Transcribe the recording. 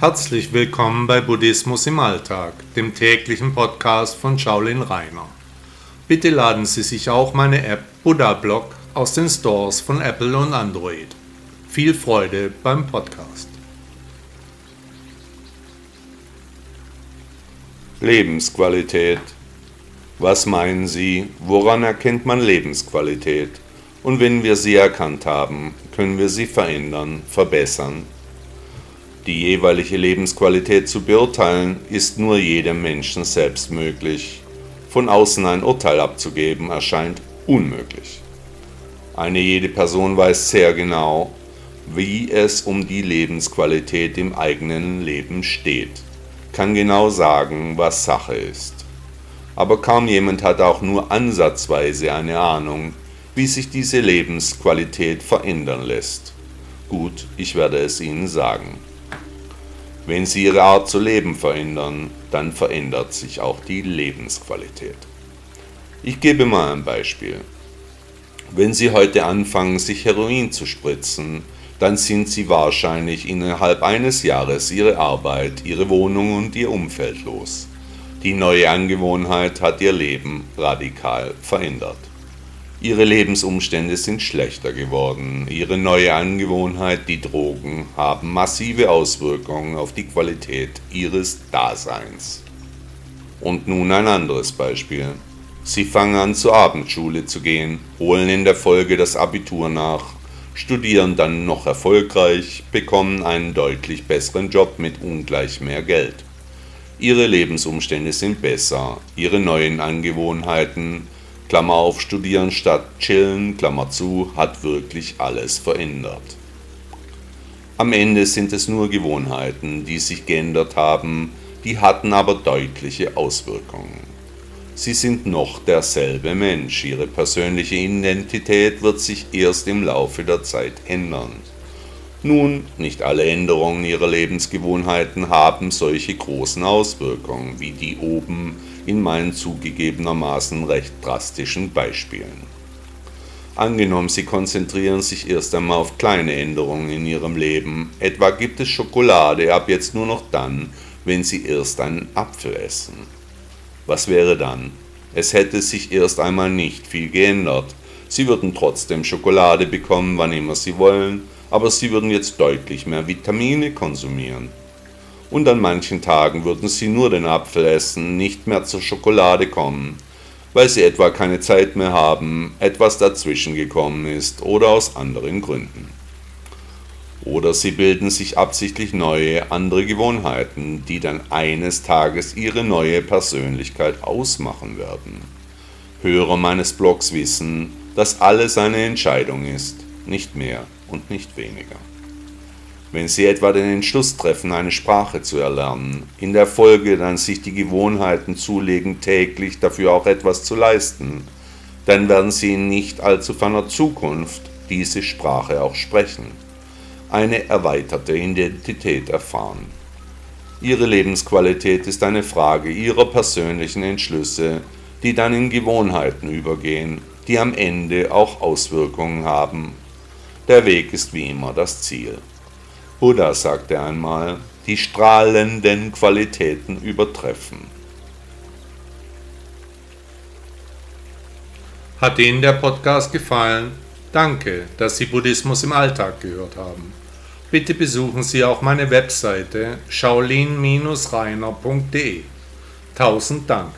Herzlich willkommen bei Buddhismus im Alltag, dem täglichen Podcast von Shaolin Rainer. Bitte laden Sie sich auch meine App Buddha Blog aus den Stores von Apple und Android. Viel Freude beim Podcast. Lebensqualität. Was meinen Sie, woran erkennt man Lebensqualität? Und wenn wir sie erkannt haben, können wir sie verändern, verbessern. Die jeweilige Lebensqualität zu beurteilen, ist nur jedem Menschen selbst möglich. Von außen ein Urteil abzugeben, erscheint unmöglich. Eine jede Person weiß sehr genau, wie es um die Lebensqualität im eigenen Leben steht, kann genau sagen, was Sache ist. Aber kaum jemand hat auch nur ansatzweise eine Ahnung, wie sich diese Lebensqualität verändern lässt. Gut, ich werde es Ihnen sagen. Wenn Sie Ihre Art zu leben verändern, dann verändert sich auch die Lebensqualität. Ich gebe mal ein Beispiel. Wenn Sie heute anfangen, sich Heroin zu spritzen, dann sind Sie wahrscheinlich innerhalb eines Jahres Ihre Arbeit, Ihre Wohnung und Ihr Umfeld los. Die neue Angewohnheit hat Ihr Leben radikal verändert. Ihre Lebensumstände sind schlechter geworden. Ihre neue Angewohnheit, die Drogen, haben massive Auswirkungen auf die Qualität Ihres Daseins. Und nun ein anderes Beispiel. Sie fangen an zur Abendschule zu gehen, holen in der Folge das Abitur nach, studieren dann noch erfolgreich, bekommen einen deutlich besseren Job mit ungleich mehr Geld. Ihre Lebensumstände sind besser, ihre neuen Angewohnheiten Klammer auf, studieren statt chillen, Klammer zu, hat wirklich alles verändert. Am Ende sind es nur Gewohnheiten, die sich geändert haben, die hatten aber deutliche Auswirkungen. Sie sind noch derselbe Mensch, ihre persönliche Identität wird sich erst im Laufe der Zeit ändern. Nun, nicht alle Änderungen ihrer Lebensgewohnheiten haben solche großen Auswirkungen wie die oben in meinen zugegebenermaßen recht drastischen Beispielen. Angenommen, Sie konzentrieren sich erst einmal auf kleine Änderungen in Ihrem Leben, etwa gibt es Schokolade ab jetzt nur noch dann, wenn Sie erst einen Apfel essen. Was wäre dann? Es hätte sich erst einmal nicht viel geändert. Sie würden trotzdem Schokolade bekommen, wann immer Sie wollen, aber Sie würden jetzt deutlich mehr Vitamine konsumieren und an manchen Tagen würden sie nur den Apfel essen, nicht mehr zur Schokolade kommen, weil sie etwa keine Zeit mehr haben, etwas dazwischen gekommen ist oder aus anderen Gründen. Oder sie bilden sich absichtlich neue, andere Gewohnheiten, die dann eines Tages ihre neue Persönlichkeit ausmachen werden. Hörer meines Blogs wissen, dass alles eine Entscheidung ist, nicht mehr und nicht weniger wenn sie etwa den Entschluss treffen, eine Sprache zu erlernen, in der Folge dann sich die Gewohnheiten zulegen, täglich dafür auch etwas zu leisten, dann werden sie in nicht allzu ferner Zukunft diese Sprache auch sprechen, eine erweiterte Identität erfahren. Ihre Lebensqualität ist eine Frage ihrer persönlichen Entschlüsse, die dann in Gewohnheiten übergehen, die am Ende auch Auswirkungen haben. Der Weg ist wie immer das Ziel. Buddha sagte einmal, die strahlenden Qualitäten übertreffen. Hat Ihnen der Podcast gefallen? Danke, dass Sie Buddhismus im Alltag gehört haben. Bitte besuchen Sie auch meine Webseite shaolin-reiner.de. Tausend Dank.